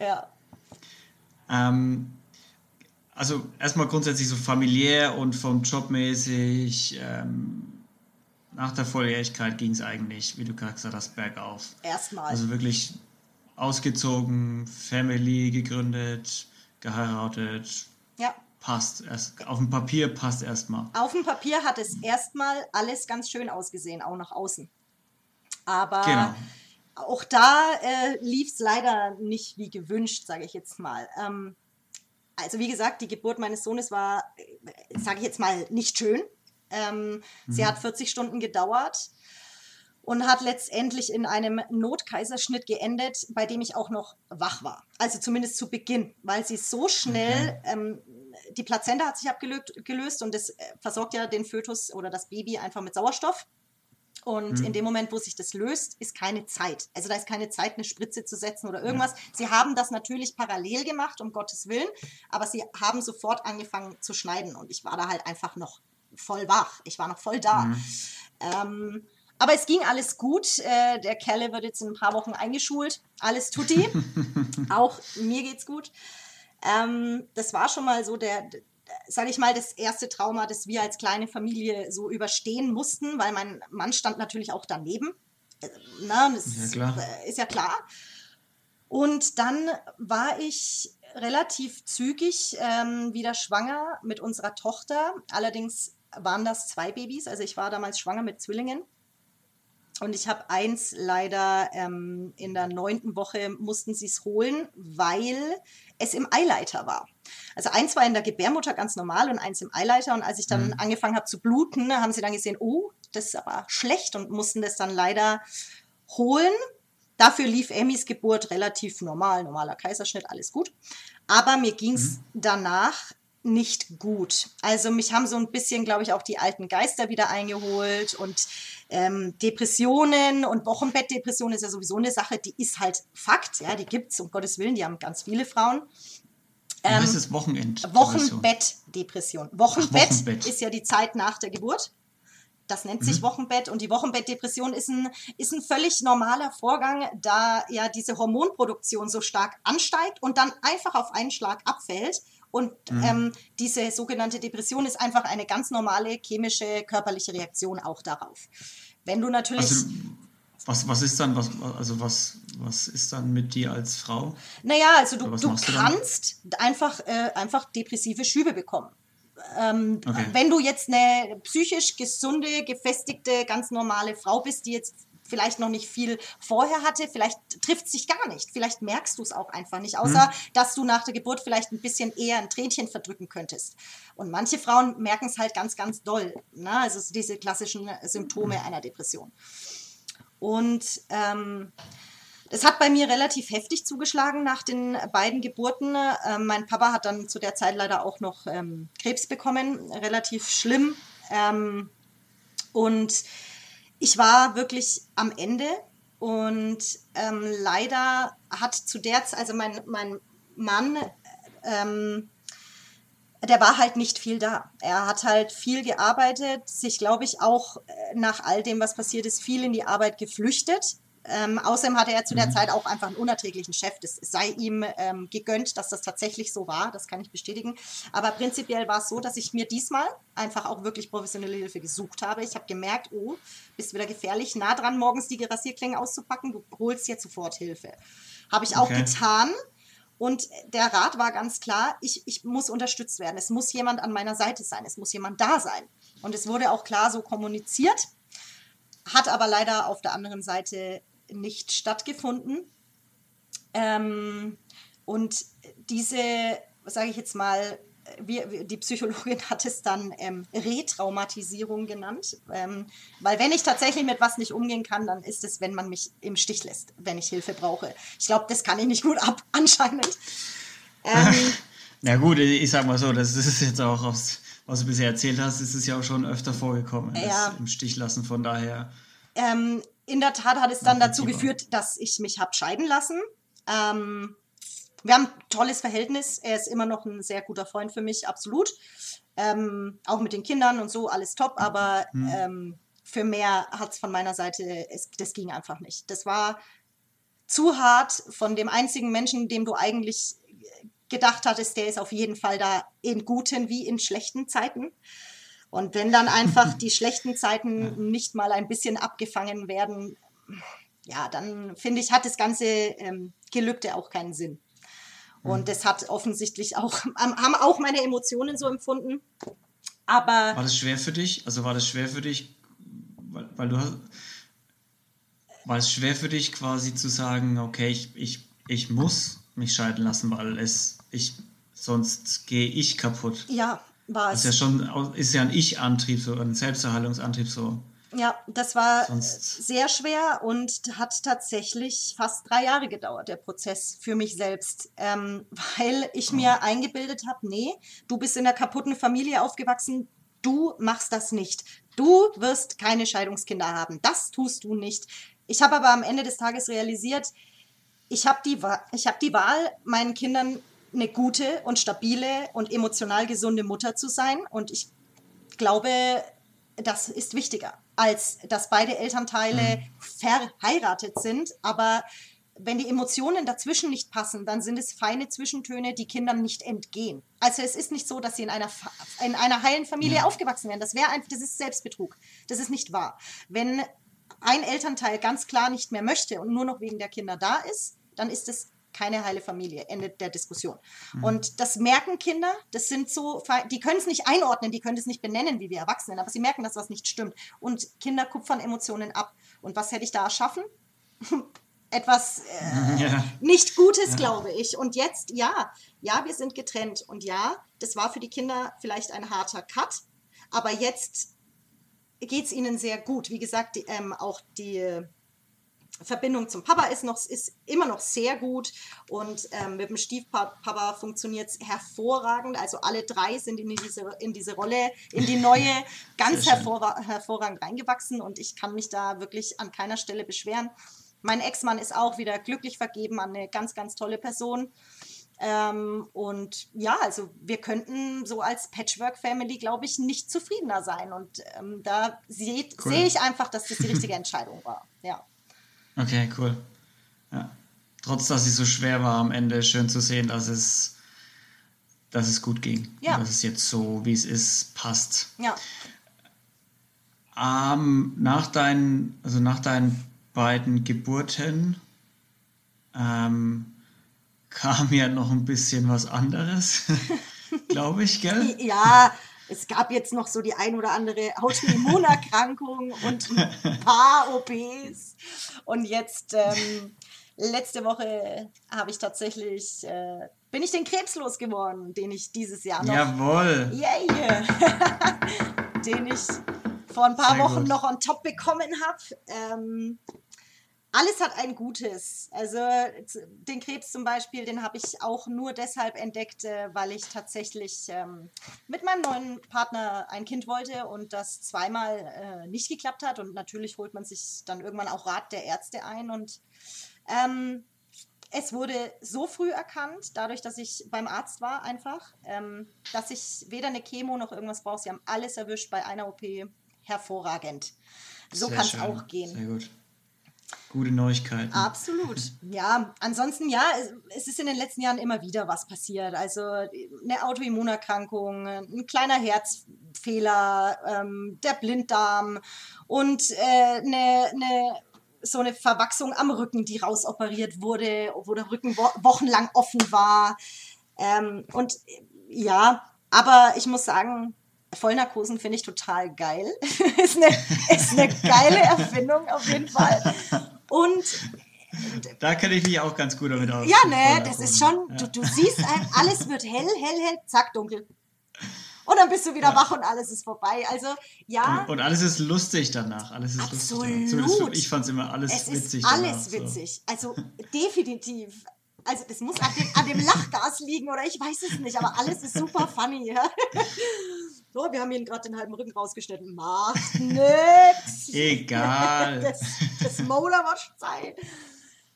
ja. Ähm, also erstmal grundsätzlich so familiär und vom Job mäßig. Ähm, nach der Volljährigkeit ging es eigentlich, wie du gerade gesagt hast, bergauf. Erstmal. Also wirklich ausgezogen, Family gegründet, geheiratet. Ja. Passt. Erst, auf dem Papier passt erstmal. Auf dem Papier hat es erstmal alles ganz schön ausgesehen, auch nach außen. Aber Genau. auch da äh, lief es leider nicht wie gewünscht, sage ich jetzt mal. Ähm, also wie gesagt, die Geburt meines Sohnes war, sage ich jetzt mal, nicht schön. Ähm, Sie hat 40 Stunden gedauert und hat letztendlich in einem Notkaiserschnitt geendet, bei dem ich auch noch wach war. Also zumindest zu Beginn, weil sie so schnell, ähm, die Plazenta hat sich abgelöst und das äh, versorgt ja den Fötus oder das Baby einfach mit Sauerstoff. Und in dem Moment, wo sich das löst, ist keine Zeit. Also da ist keine Zeit, eine Spritze zu setzen oder irgendwas. Sie haben das natürlich parallel gemacht, um Gottes Willen, aber sie haben sofort angefangen zu schneiden und ich war da halt einfach noch voll wach. Ich war noch voll da. Ähm, aber es ging alles gut. Äh, der Kerle wird jetzt in ein paar Wochen eingeschult. Alles tutti. <laughs> Auch mir geht's gut. Ähm, das war schon mal so der, sage ich mal, das erste Trauma, das wir als kleine Familie so überstehen mussten, weil mein Mann stand natürlich auch daneben. Äh, Na, das Ja, äh, ist ja klar. Und dann war ich relativ zügig ähm, wieder schwanger mit unserer Tochter. Allerdings waren das zwei Babys. Also ich war damals schwanger mit Zwillingen. Und ich habe eins leider ähm, in der neunten Woche mussten sie es holen, weil es im Eileiter war. Also eins war in der Gebärmutter ganz normal und eins im Eileiter. Und als ich dann angefangen habe zu bluten, haben sie dann gesehen, oh, das ist aber schlecht und mussten das dann leider holen. Dafür lief Emmys Geburt relativ normal, normaler Kaiserschnitt, alles gut. Aber mir ging es danach nicht gut. Also mich haben so ein bisschen, glaube ich, auch die alten Geister wieder eingeholt und ähm, Depressionen und Wochenbettdepression ist ja sowieso eine Sache, die ist halt Fakt, ja, die gibt's um Gottes Willen, die haben ganz viele Frauen. Ähm, heißt es Wochenend? Wochenbettdepression. Wochenbett, Wochenbett. ist ja die Zeit nach der Geburt. Das nennt sich Wochenbett und die Wochenbettdepression ist ein, ist ein völlig normaler Vorgang, da ja diese Hormonproduktion so stark ansteigt und dann einfach auf einen Schlag abfällt. Und ähm, diese sogenannte Depression ist einfach eine ganz normale chemische, körperliche Reaktion auch darauf. Wenn du natürlich. Also, was, was ist dann, was, also was, was ist dann mit dir als Frau? Naja, also du, du machst du kannst einfach, äh, einfach depressive Schübe bekommen. Ähm, Okay. Wenn du jetzt eine psychisch gesunde, gefestigte, ganz normale Frau bist, die jetzt vielleicht noch nicht viel vorher hatte, vielleicht trifft sich gar nicht. Vielleicht merkst du es auch einfach nicht, außer dass du nach der Geburt vielleicht ein bisschen eher ein Tränchen verdrücken könntest. Und manche Frauen merken es halt ganz, ganz doll. Ne? Also diese klassischen Symptome einer Depression. Und ähm, das hat bei mir relativ heftig zugeschlagen nach den beiden Geburten. Ähm, mein Papa hat dann zu der Zeit leider auch noch ähm, Krebs bekommen, relativ schlimm. Ähm, und ich war wirklich am Ende und ähm, leider hat zu der Zeit, also mein, mein Mann, ähm, der war halt nicht viel da. Er hat halt viel gearbeitet, sich, glaube ich, auch äh, nach all dem, was passiert ist, viel in die Arbeit geflüchtet. Ähm, außerdem hatte er zu der Zeit auch einfach einen unerträglichen Chef. Das sei ihm ähm, gegönnt, dass das tatsächlich so war. Das kann ich bestätigen. Aber prinzipiell war es so, dass ich mir diesmal einfach auch wirklich professionelle Hilfe gesucht habe. Ich habe gemerkt, oh, bist wieder gefährlich, nah dran, morgens die Rasierklingen auszupacken. Du holst jetzt sofort Hilfe. Habe ich auch Okay. getan. Und der Rat war ganz klar, ich, ich muss unterstützt werden. Es muss jemand an meiner Seite sein. Es muss jemand da sein. Und es wurde auch klar so kommuniziert, hat aber leider auf der anderen Seite nicht stattgefunden. Ähm, und diese, sage ich jetzt mal, wir, die Psychologin hat es dann ähm, Retraumatisierung genannt, ähm, weil wenn ich tatsächlich mit was nicht umgehen kann, dann ist es, wenn man mich im Stich lässt, wenn ich Hilfe brauche. Ich glaube, das kann ich nicht gut ab, <laughs> anscheinend. Ähm, <laughs> Na gut, ich sag mal so, das ist jetzt auch aus, was du bisher erzählt hast, ist es ja auch schon öfter vorgekommen, Ja. das im Stich lassen. Von daher, Ähm, in der Tat hat es dann dazu geführt, dass ich mich habe scheiden lassen. Ähm, wir haben ein tolles Verhältnis. Er ist immer noch ein sehr guter Freund für mich, absolut. Ähm, auch mit den Kindern und so, alles top. Aber Mhm. ähm, für mehr hat es von meiner Seite, es, das ging einfach nicht. Das war zu hart von dem einzigen Menschen, dem du eigentlich gedacht hattest, der ist auf jeden Fall da in guten wie in schlechten Zeiten. Und wenn dann einfach <laughs> die schlechten Zeiten nicht mal ein bisschen abgefangen werden, ja, dann finde ich, hat das ganze ähm, Gelübde auch keinen Sinn. Und das hat offensichtlich auch, <laughs> haben auch meine Emotionen so empfunden. Aber War das schwer für dich? Also war das schwer für dich, weil, weil du hast, war es schwer für dich quasi zu sagen, okay, ich, ich, ich muss mich scheiden lassen, weil es, ich, sonst gehe ich kaputt. ja, war Das es. ist ja schon, ist ja ein Ich-Antrieb, so ein Selbsterhaltungsantrieb so. Ja, das war Sonst- sehr schwer und hat tatsächlich fast drei Jahre gedauert, der Prozess für mich selbst, ähm, weil ich mir eingebildet habe, nee, du bist in einer kaputten Familie aufgewachsen, du machst das nicht. Du wirst keine Scheidungskinder haben. Das tust du nicht. Ich habe aber am Ende des Tages realisiert, ich habe die, Wa- ich hab die Wahl, meinen Kindern eine gute und stabile und emotional gesunde Mutter zu sein. Und ich glaube, das ist wichtiger, als dass beide Elternteile verheiratet sind. Aber wenn die Emotionen dazwischen nicht passen, dann sind es feine Zwischentöne, die Kindern nicht entgehen. Also es ist nicht so, dass sie in einer, in einer heilen Familie Ja. aufgewachsen wären. Das wäre einfach, das ist Selbstbetrug. Das ist nicht wahr. Wenn ein Elternteil ganz klar nicht mehr möchte und nur noch wegen der Kinder da ist, dann ist es keine heile Familie. Ende der Diskussion. Und das merken Kinder. Das sind so, die können es nicht einordnen, die können es nicht benennen, wie wir Erwachsenen, aber sie merken, dass was nicht stimmt. Und Kinder kupfern Emotionen ab. Und was hätte ich da erschaffen? <laughs> Etwas äh, Ja. nicht Gutes, glaube ich. Und jetzt, ja, ja, wir sind getrennt. Und ja, das war für die Kinder vielleicht ein harter Cut. Aber jetzt geht es ihnen sehr gut. Wie gesagt, die, ähm, auch die Verbindung zum Papa ist, noch, ist immer noch sehr gut. Und ähm, mit dem Stiefpapa funktioniert es hervorragend. Also alle drei sind in diese, in diese Rolle, in die neue, <laughs> ganz hervorra hervorragend reingewachsen. Und ich kann mich da wirklich an keiner Stelle beschweren. Mein Ex-Mann ist auch wieder glücklich vergeben an eine ganz, ganz tolle Person. Ähm, und ja, also wir könnten so als Patchwork-Family, glaube ich, nicht zufriedener sein. Und ähm, da seht- Cool. sehe ich einfach, dass das die richtige <laughs> Entscheidung war. Ja. Okay, cool. Ja. Trotz, dass es so schwer war am Ende, schön zu sehen, dass es, dass es gut ging. Ja. Und Dass es jetzt so, wie es ist, passt. Ja. Ähm, nach, deinen, also nach deinen beiden Geburten ähm, kam ja noch ein bisschen was anderes, <laughs> glaube ich, gell? Ja, es gab jetzt noch so die ein oder andere Autoimmunerkrankung und ein paar OPs. Und jetzt, ähm, letzte Woche habe ich tatsächlich, äh, bin ich den Krebs losgeworden, den ich dieses Jahr noch, Jawohl. yeah, <laughs> den ich vor ein paar Sehr Wochen gut. noch on top bekommen habe. Ähm, alles hat ein Gutes. Also den Krebs zum Beispiel, den habe ich auch nur deshalb entdeckt, äh, weil ich tatsächlich ähm, mit meinem neuen Partner ein Kind wollte und das zweimal äh, nicht geklappt hat. Und natürlich holt man sich dann irgendwann auch Rat der Ärzte ein. Und ähm, es wurde so früh erkannt, dadurch, dass ich beim Arzt war einfach, ähm, dass ich weder eine Chemo noch irgendwas brauche. Sie haben alles erwischt bei einer OP. Hervorragend. So kann es auch gehen. Sehr gut. Gute Neuigkeiten. Absolut. Ja, ansonsten ja, es- ist in den letzten Jahren immer wieder was passiert. Also eine Autoimmunerkrankung, ein kleiner Herzfehler, ähm, der Blinddarm und äh, eine, eine, so eine Verwachsung am Rücken, die rausoperiert wurde, wo der Rücken wo wochenlang offen war. Ähm, und ja, aber ich muss sagen, Vollnarkosen finde ich total geil. <laughs> ist, eine, ist eine geile <laughs> Erfindung auf jeden Fall. Und Da kenne ich mich auch ganz gut damit aus. ja, ne, das ist schon, Vollnarkose. du, du siehst ein, alles wird hell, hell, hell, zack, dunkel. Und dann bist du wieder wach und alles ist vorbei. Also ja, Und, und alles ist lustig danach. Alles ist Absolut. lustig. ich fand es immer alles es witzig. ist alles danach, so. witzig. Also definitiv. Also das muss an dem, an dem Lachgas liegen oder ich weiß es nicht, aber alles ist super funny. Ja? So, wir haben ihn gerade den halben Rücken rausgeschnitten. Macht <laughs> nix. Egal. Das, das Motor war Zeit.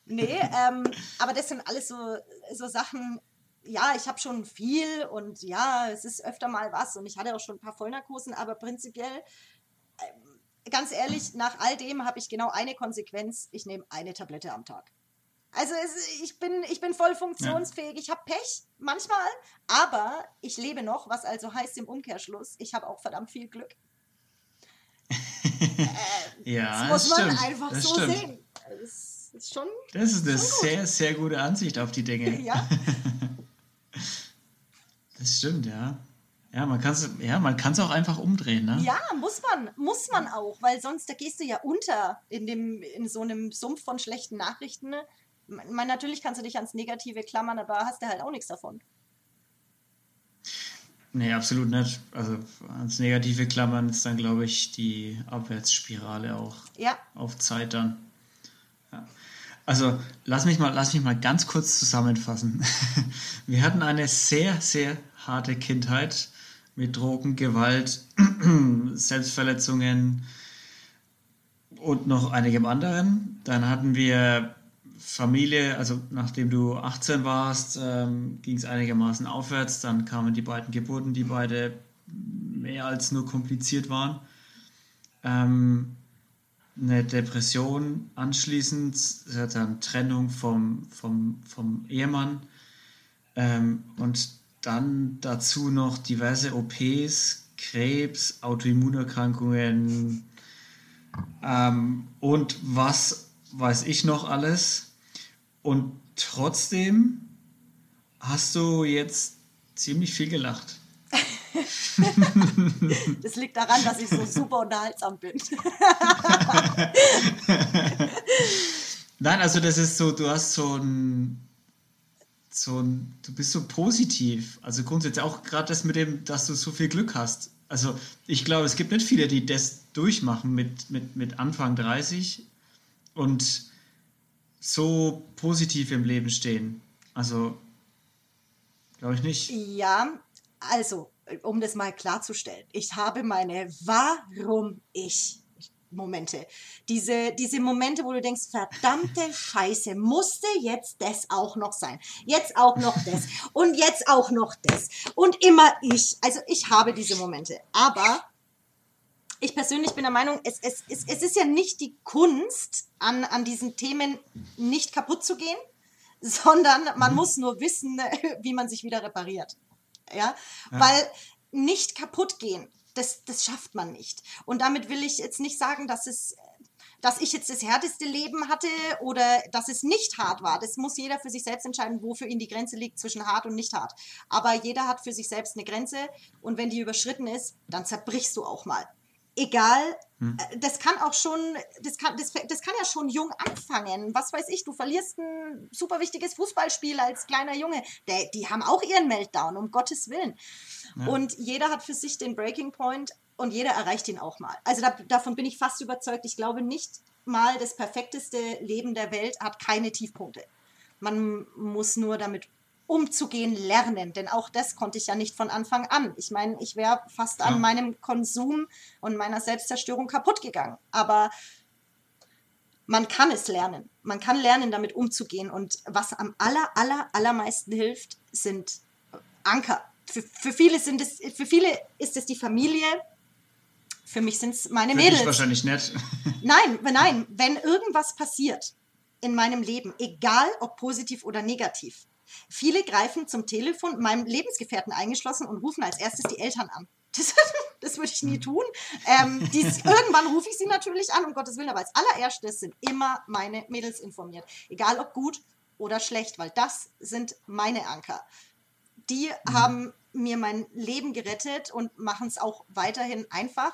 Nee, ähm, aber das sind alles so, so Sachen, ja, ich habe schon viel und ja, es ist öfter mal was und ich hatte auch schon ein paar Vollnarkosen, aber prinzipiell, äh, ganz ehrlich, nach all dem habe ich genau eine Konsequenz, ich nehme eine Tablette am Tag. Also es, ich, bin, ich bin voll funktionsfähig, ja. ich habe Pech manchmal, aber ich lebe noch, was also heißt im Umkehrschluss, ich habe auch verdammt viel Glück. <laughs> äh, ja, das muss man stimmt. einfach das so stimmt. sehen. Das ist schon. Das ist eine sehr, sehr gute Ansicht auf die Dinge. <laughs> ja. <laughs> Das stimmt, ja. Ja, man kann es ja, auch einfach umdrehen, ne? Ja, muss man, muss man auch, weil sonst da gehst du ja unter in, dem, in so einem Sumpf von schlechten Nachrichten. Ne? Man, natürlich kannst du dich ans Negative klammern, aber hast du halt auch nichts davon. Nee, absolut nicht. Also ans Negative klammern ist dann, glaube ich, die Abwärtsspirale auch ja. auf Zeit dann. Ja. Also lass mich, mal, lass mich mal ganz kurz zusammenfassen. <laughs> Wir hatten eine sehr, sehr harte Kindheit mit Drogen, Gewalt, <clears throat> Selbstverletzungen und noch einigem anderen. Dann hatten wir Familie, also nachdem du 18 warst, ähm, ging es einigermaßen aufwärts. Dann kamen die beiden Geburten, die beide mehr als nur kompliziert waren. Ähm, eine Depression anschließend, dann Trennung vom, vom, vom Ehemann ähm, und dann dazu noch diverse OPs, Krebs, Autoimmunerkrankungen ähm, und was weiß ich noch alles. Und trotzdem hast du jetzt ziemlich viel gelacht. <laughs> das liegt daran, dass ich so super unterhaltsam bin. <laughs> Nein, also das ist so, du hast so ein, so ein, du bist so positiv. Also grundsätzlich auch gerade das mit dem, dass du so viel Glück hast. Also ich glaube, es gibt nicht viele, die das durchmachen mit, mit, mit Anfang 30 und so positiv im Leben stehen. Also glaube ich nicht. Ja, also um das mal klarzustellen, ich habe meine Warum ich Momente. Diese, diese Momente, wo du denkst, verdammte <laughs> Scheiße, musste jetzt das auch noch sein. Jetzt auch noch das. Und jetzt auch noch das. Und immer ich. Also ich habe diese Momente. Aber ich persönlich bin der Meinung, es, es, es, es ist ja nicht die Kunst, an, an diesen Themen nicht kaputt zu gehen, <laughs> sondern man mhm. muss nur wissen, <laughs> wie man sich wieder repariert. Ja, ja. weil nicht kaputt gehen, das, das schafft man nicht. Und damit will ich jetzt nicht sagen, dass es dass ich jetzt das härteste Leben hatte oder dass es nicht hart war. Das muss jeder für sich selbst entscheiden, wo für ihn die Grenze liegt zwischen hart und nicht hart. Aber jeder hat für sich selbst eine Grenze und wenn die überschritten ist, dann zerbrichst du auch mal egal, hm. Äh, das kann auch schon, das kann, das, das kann ja schon jung anfangen. Was weiß ich, du verlierst ein super wichtiges Fußballspiel als kleiner Junge. Der, die haben auch ihren Meltdown, um Gottes Willen. Ja. Und jeder hat für sich den Breaking Point und jeder erreicht ihn auch mal. Also da, davon bin ich fast überzeugt. Ich glaube nicht mal, das perfekteste Leben der Welt hat keine Tiefpunkte. Man muss nur damit umzugehen lernen. Denn auch das konnte ich ja nicht von Anfang an. Ich meine, ich wäre fast ja. an meinem Konsum und meiner Selbstzerstörung kaputt gegangen. Aber man kann es lernen. Man kann lernen, damit umzugehen. Und was am aller, aller, allermeisten hilft, sind Anker. Für, für, viele, sind es, für viele ist es die Familie. Für mich sind es meine für Mädels. Dich wahrscheinlich nicht. <laughs> Nein, nein, wenn irgendwas passiert in meinem Leben, egal ob positiv oder negativ, Viele greifen zum Telefon, meinem Lebensgefährten eingeschlossen, und rufen als erstes die Eltern an. <laughs> Das, das würde ich nie hm. tun. Ähm, dies, irgendwann rufe ich sie natürlich an, um Gottes Willen, aber als allererstes sind immer meine Mädels informiert. Egal ob gut oder schlecht, weil das sind meine Anker. Die mhm. haben mir mein Leben gerettet und machen es auch weiterhin einfach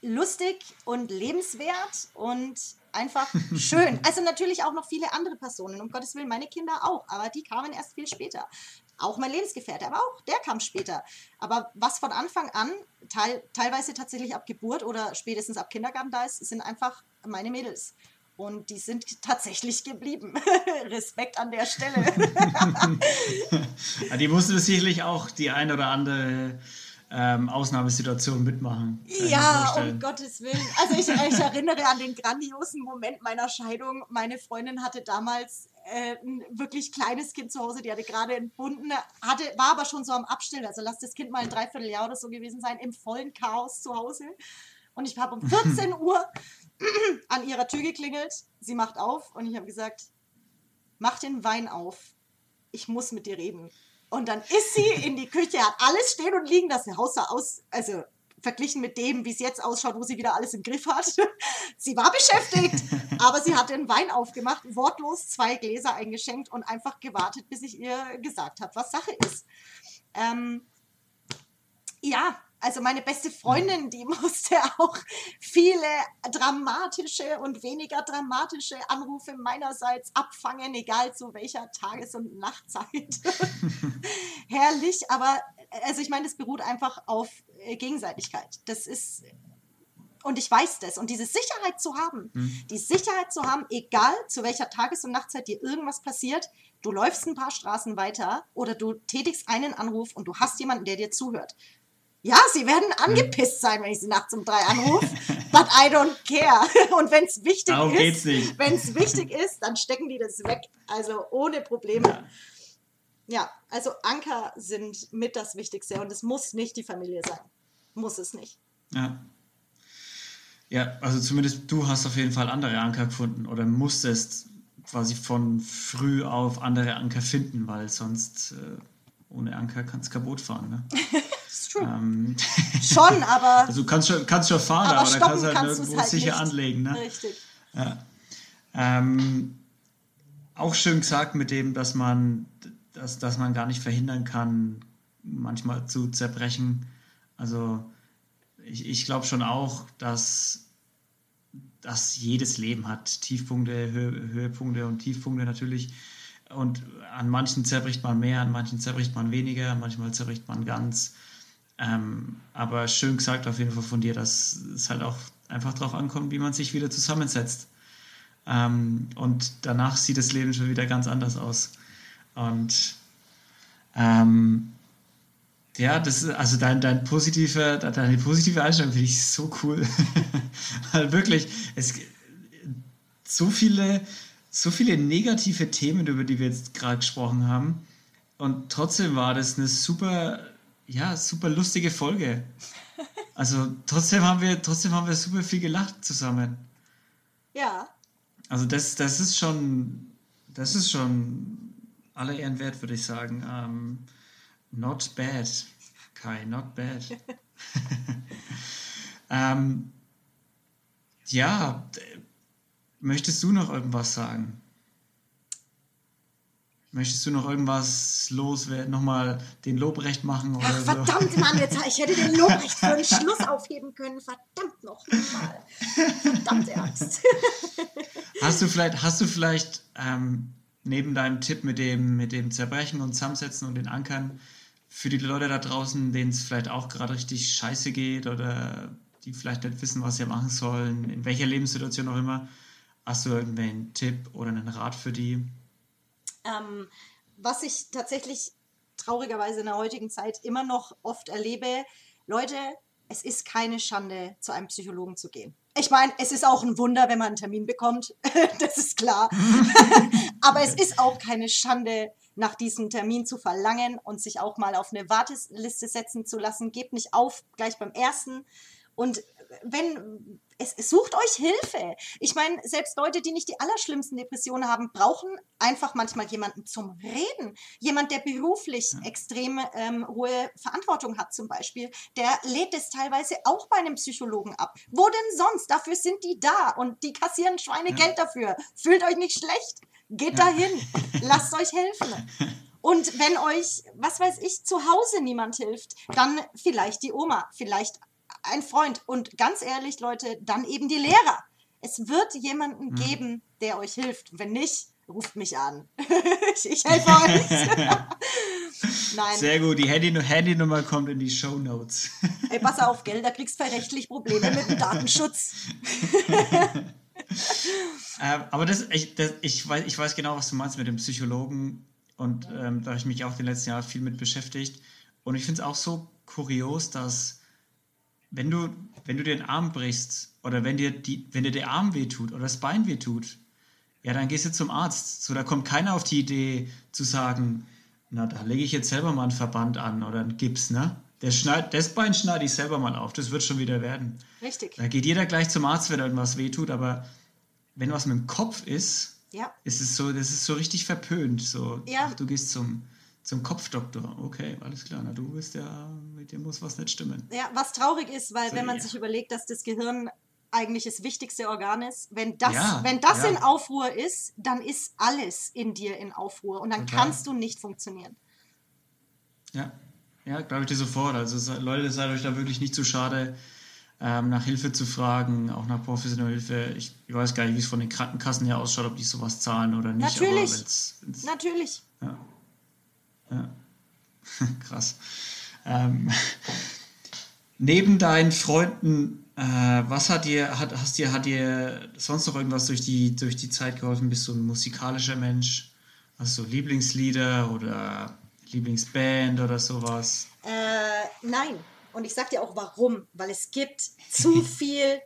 lustig und lebenswert und einfach schön. <laughs> Also natürlich auch noch viele andere Personen, um Gottes Willen, meine Kinder auch, aber die kamen erst viel später. Auch mein Lebensgefährte, aber auch der kam später. Aber was von Anfang an, teil, teilweise tatsächlich ab Geburt oder spätestens ab Kindergarten da ist, sind einfach meine Mädels. Und die sind tatsächlich geblieben. <laughs> Respekt an der Stelle. <laughs> die mussten sicherlich auch die ein oder andere ähm, Ausnahmesituationen mitmachen. Ja, um Gottes Willen. Also ich, ich, erinnere an den grandiosen Moment meiner Scheidung. Meine Freundin hatte damals äh, ein wirklich kleines Kind zu Hause, die hatte gerade entbunden, hatte, war aber schon so am Abstellen. Also lass das Kind mal ein Dreivierteljahr oder so gewesen sein, im vollen Chaos zu Hause. Und ich habe um <laughs> 14 Uhr <clears throat> an ihrer Tür geklingelt. Sie macht auf und ich habe gesagt, mach den Wein auf. Ich muss mit dir reden. Und dann ist sie in die Küche, hat alles stehen und liegen, das Haus sah aus, also verglichen mit dem, wie es jetzt ausschaut, wo sie wieder alles im Griff hat. <laughs> sie war beschäftigt, <laughs> aber sie hat den Wein aufgemacht, wortlos zwei Gläser eingeschenkt und einfach gewartet, bis ich ihr gesagt habe, was Sache ist. Ähm, ja, also meine beste Freundin, die <laughs> musste auch viele dramatische und weniger dramatische Anrufe meinerseits abfangen, egal zu welcher Tages- und Nachtzeit. <laughs> <laughs> Herrlich, aber also ich meine, es beruht einfach auf äh, Gegenseitigkeit. Das ist und ich weiß das. Und diese Sicherheit zu haben, mhm. die Sicherheit zu haben, egal zu welcher Tages- und Nachtzeit dir irgendwas passiert, du läufst ein paar Straßen weiter oder du tätigst einen Anruf und du hast jemanden, der dir zuhört. Ja, sie werden angepisst sein, wenn ich sie nachts um drei anrufe, but I don't care. <laughs> Und wenn es wichtig Darum ist, wenn es wichtig ist, dann stecken die das weg. Also ohne Probleme. Ja. ja, also Anker sind mit das Wichtigste und es muss nicht die Familie sein. Muss es nicht. Ja. Ja, also zumindest du hast auf jeden Fall andere Anker gefunden oder musstest quasi von früh auf andere Anker finden, weil sonst äh, ohne Anker kannst du kaputt fahren. Ne? <laughs> true. Ähm, <laughs> schon, aber. Also du kannst schon, kannst schon fahren, aber, aber da kannst du halt kannst irgendwo halt sicher nicht. anlegen. Ne? Richtig. Ja. Ähm, auch schön gesagt mit dem, dass man, dass, dass man gar nicht verhindern kann, manchmal zu zerbrechen. Also ich, ich glaube schon auch, dass, dass jedes Leben hat Tiefpunkte, Höhe, Höhepunkte und Tiefpunkte natürlich. Und an manchen zerbricht man mehr, an manchen zerbricht man weniger, manchmal zerbricht man ganz. Ähm, aber schön gesagt auf jeden Fall von dir, dass es halt auch einfach darauf ankommt, wie man sich wieder zusammensetzt. Ähm, und danach sieht das Leben schon wieder ganz anders aus. Und ähm, ja, das also dein, dein positive, deine positive Einstellung finde ich so cool. <laughs> Weil wirklich, es so viele, so viele negative Themen, über die wir jetzt gerade gesprochen haben. Und trotzdem war das eine super ja, super lustige Folge. Also trotzdem haben wir, trotzdem haben wir super viel gelacht zusammen. Ja. Also das, das ist schon, das ist schon aller Ehren wert, würde ich sagen. Um, ähm, not bad, Kai, not bad. <laughs> ähm, ja, möchtest du noch irgendwas sagen? Möchtest du noch irgendwas loswerden, nochmal den Lobrecht machen? Oder Ach, verdammt, so? Mann, jetzt, ich hätte den Lobrecht für einen <laughs> Schluss aufheben können. Verdammt noch mal. Verdammte Angst. <laughs> Hast du vielleicht, hast du vielleicht ähm, neben deinem Tipp mit dem, mit dem Zerbrechen und Zusammensetzen und den Ankern für die Leute da draußen, denen es vielleicht auch gerade richtig scheiße geht oder die vielleicht nicht wissen, was sie machen sollen, in welcher Lebenssituation auch immer, hast du irgendeinen Tipp oder einen Rat für die? Ähm, was ich tatsächlich traurigerweise in der heutigen Zeit immer noch oft erlebe, Leute, es ist keine Schande, zu einem Psychologen zu gehen. Ich meine, es ist auch ein Wunder, wenn man einen Termin bekommt, <laughs> das ist klar. <laughs> Aber es ist auch keine Schande, nach diesem Termin zu verlangen und sich auch mal auf eine Warteliste setzen zu lassen. Gebt nicht auf gleich beim ersten. Und wenn es, es, sucht euch Hilfe. Ich meine, selbst Leute, die nicht die allerschlimmsten Depressionen haben, brauchen einfach manchmal jemanden zum Reden. Jemand, der beruflich ja. extrem ähm, hohe Verantwortung hat zum Beispiel, der lädt es teilweise auch bei einem Psychologen ab. Wo denn sonst? Dafür sind die da und die kassieren Schweinegeld ja. dafür. Fühlt euch nicht schlecht. Geht ja. dahin. Lasst euch helfen. Und wenn euch, was weiß ich, zu Hause niemand hilft, dann vielleicht die Oma, vielleicht ein Freund. Und ganz ehrlich, Leute, dann eben die Lehrer. Es wird jemanden mhm. geben, der euch hilft. Wenn nicht, ruft mich an. <laughs> ich helfe euch. <laughs> Nein. Sehr gut, die Handy Handynummer kommt in die Show Notes. Ey, pass auf, gell, da kriegst du rechtlich Probleme mit dem Datenschutz. <laughs> ähm, aber das, ich, das, ich, weiß, ich weiß genau, was du meinst mit dem Psychologen und ähm, da habe ich mich auch die letzten Jahre viel mit beschäftigt. und ich finde es auch so kurios, dass wenn du, wenn du den Arm brichst oder wenn dir, die, wenn dir der Arm wehtut oder das Bein wehtut, ja, dann gehst du zum Arzt. So, da kommt keiner auf die Idee zu sagen, na, da lege ich jetzt selber mal einen Verband an oder einen Gips, ne? Der schneid, das Bein schneide ich selber mal auf, das wird schon wieder werden. Richtig. Da geht jeder gleich zum Arzt, wenn irgendwas wehtut, aber wenn was mit dem Kopf ist, Ja. ist es so, das ist so richtig verpönt. So, Ja. ach, du gehst zum, zum Kopfdoktor. Okay, alles klar, na du bist ja, mit dir muss was nicht stimmen. Ja, was traurig ist, weil So, wenn man ja. sich überlegt, dass das Gehirn eigentlich das wichtigste Organ ist, wenn das, Ja, wenn das ja. in Aufruhr ist, dann ist alles in dir in Aufruhr und dann Total. kannst du nicht funktionieren. Ja, ja glaube ich dir sofort. Also Leute, seid euch da wirklich nicht zu schade, ähm, nach Hilfe zu fragen, auch nach professioneller Hilfe. Ich, ich weiß gar nicht, wie es von den Krankenkassen her ausschaut, ob die sowas zahlen oder nicht. Natürlich. Aber wenn's, wenn's, Natürlich. Ja. Ja. <laughs> Krass. Ähm, neben deinen Freunden, äh, was hat dir, hat, hast dir, hat dir sonst noch irgendwas durch die, durch die Zeit geholfen? Bist du ein musikalischer Mensch? Hast du Lieblingslieder oder Lieblingsband oder sowas? Äh, nein. Und ich sag dir auch warum. Weil es gibt zu <laughs> viel,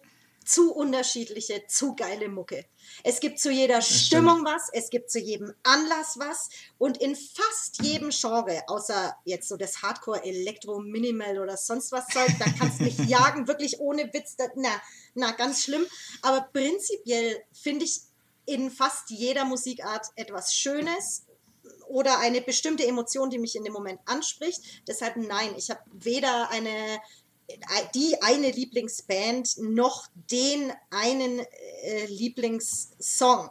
zu unterschiedliche, zu geile Mucke. Es gibt zu jeder Stimmung was, es gibt zu jedem Anlass was und in fast jedem Genre, außer jetzt so das Hardcore Elektro Minimal oder sonst was Zeug, da kannst du mich <laughs> jagen, wirklich ohne Witz, da, na, na, ganz schlimm. Aber prinzipiell finde ich in fast jeder Musikart etwas Schönes oder eine bestimmte Emotion, die mich in dem Moment anspricht. Deshalb nein, ich habe weder eine die eine Lieblingsband noch den einen äh, Lieblingssong.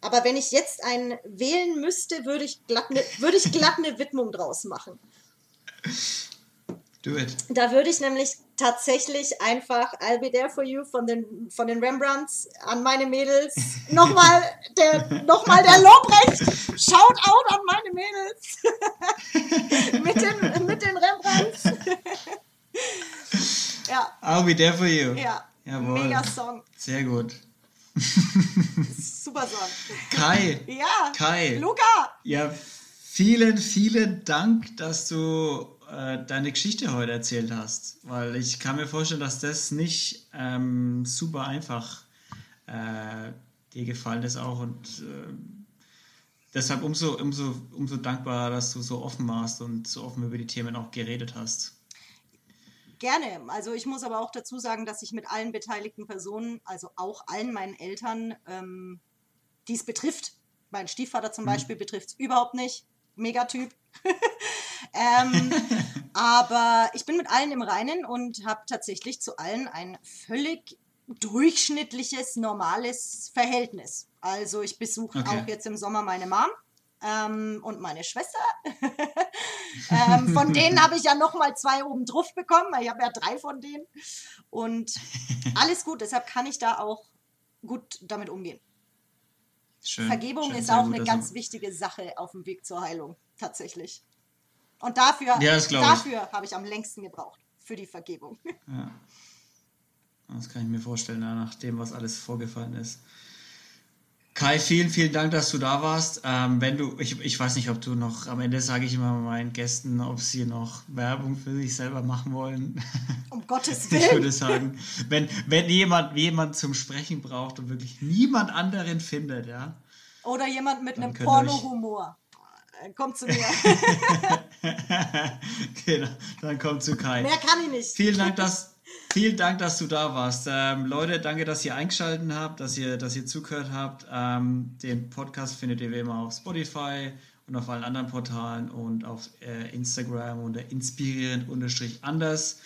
Aber wenn ich jetzt einen wählen müsste, würde ich glatt eine würde ich glatt eine Widmung draus machen. Do it. Da würde ich nämlich tatsächlich einfach I'll Be There For You von den, von den Rembrandts an meine Mädels. <laughs> Nochmal der, noch mal der Lobrecht. Shout out an meine Mädels. <laughs> <laughs> mit, den, mit den Rembrandts. <laughs> ja, I'll be there for you. ja. Jawohl. Mega Song. Sehr gut. <laughs> Super Song. Kai, Ja. Kai. Luca. Ja, vielen, vielen Dank, dass du äh, deine Geschichte heute erzählt hast, weil ich kann mir vorstellen, dass das nicht ähm, super einfach äh, dir gefallen ist auch und äh, deshalb umso, umso, umso dankbarer, dass du so offen warst und so offen über die Themen auch geredet hast. Gerne. Also ich muss aber auch dazu sagen, dass ich mit allen beteiligten Personen, also auch allen meinen Eltern, ähm, die es betrifft, mein Stiefvater zum Beispiel betrifft es überhaupt nicht. Megatyp. <laughs> ähm, <laughs> aber ich bin mit allen im Reinen und habe tatsächlich zu allen ein völlig durchschnittliches, normales Verhältnis. Also ich besuche Okay. auch jetzt im Sommer meine Mom ähm, und meine Schwester. <laughs> ähm, von denen habe ich ja noch mal zwei oben drauf bekommen. Ich habe ja drei von denen. Und alles gut, deshalb kann ich da auch gut damit umgehen. Schön. Vergebung schön, ist auch gut, eine dass ganz wichtige Sache auf dem Weg zur Heilung, tatsächlich. Und dafür, Ja, dafür habe ich am längsten gebraucht, für die Vergebung. Ja. Das kann ich mir vorstellen, nach dem, was alles vorgefallen ist. Kai, vielen, vielen Dank, dass du da warst. Ähm, wenn du, ich, ich weiß nicht, ob du noch, am Ende sage ich immer meinen Gästen, ob sie noch Werbung für sich selber machen wollen. <laughs> Um Gottes Ich Willen. würde sagen, wenn, wenn jemand, jemand zum Sprechen braucht und wirklich niemand anderen findet, ja, Oder jemand mit einem Porno-Humor. Äh, Kommt zu mir. <laughs> genau, dann kommt zu Kai. Mehr kann ich nicht. Vielen Dank, dass, vielen Dank, dass du da warst. Ähm, Leute, danke, dass ihr eingeschaltet habt, dass ihr, dass ihr zugehört habt. Ähm, den Podcast findet ihr wie immer auf Spotify und auf allen anderen Portalen und auf äh, Instagram unter inspirierend-anders.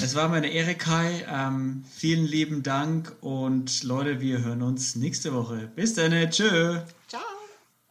Es war mir eine Ehre, Kai. Ähm, vielen lieben Dank und Leute, wir hören uns nächste Woche. Bis dann, tschö.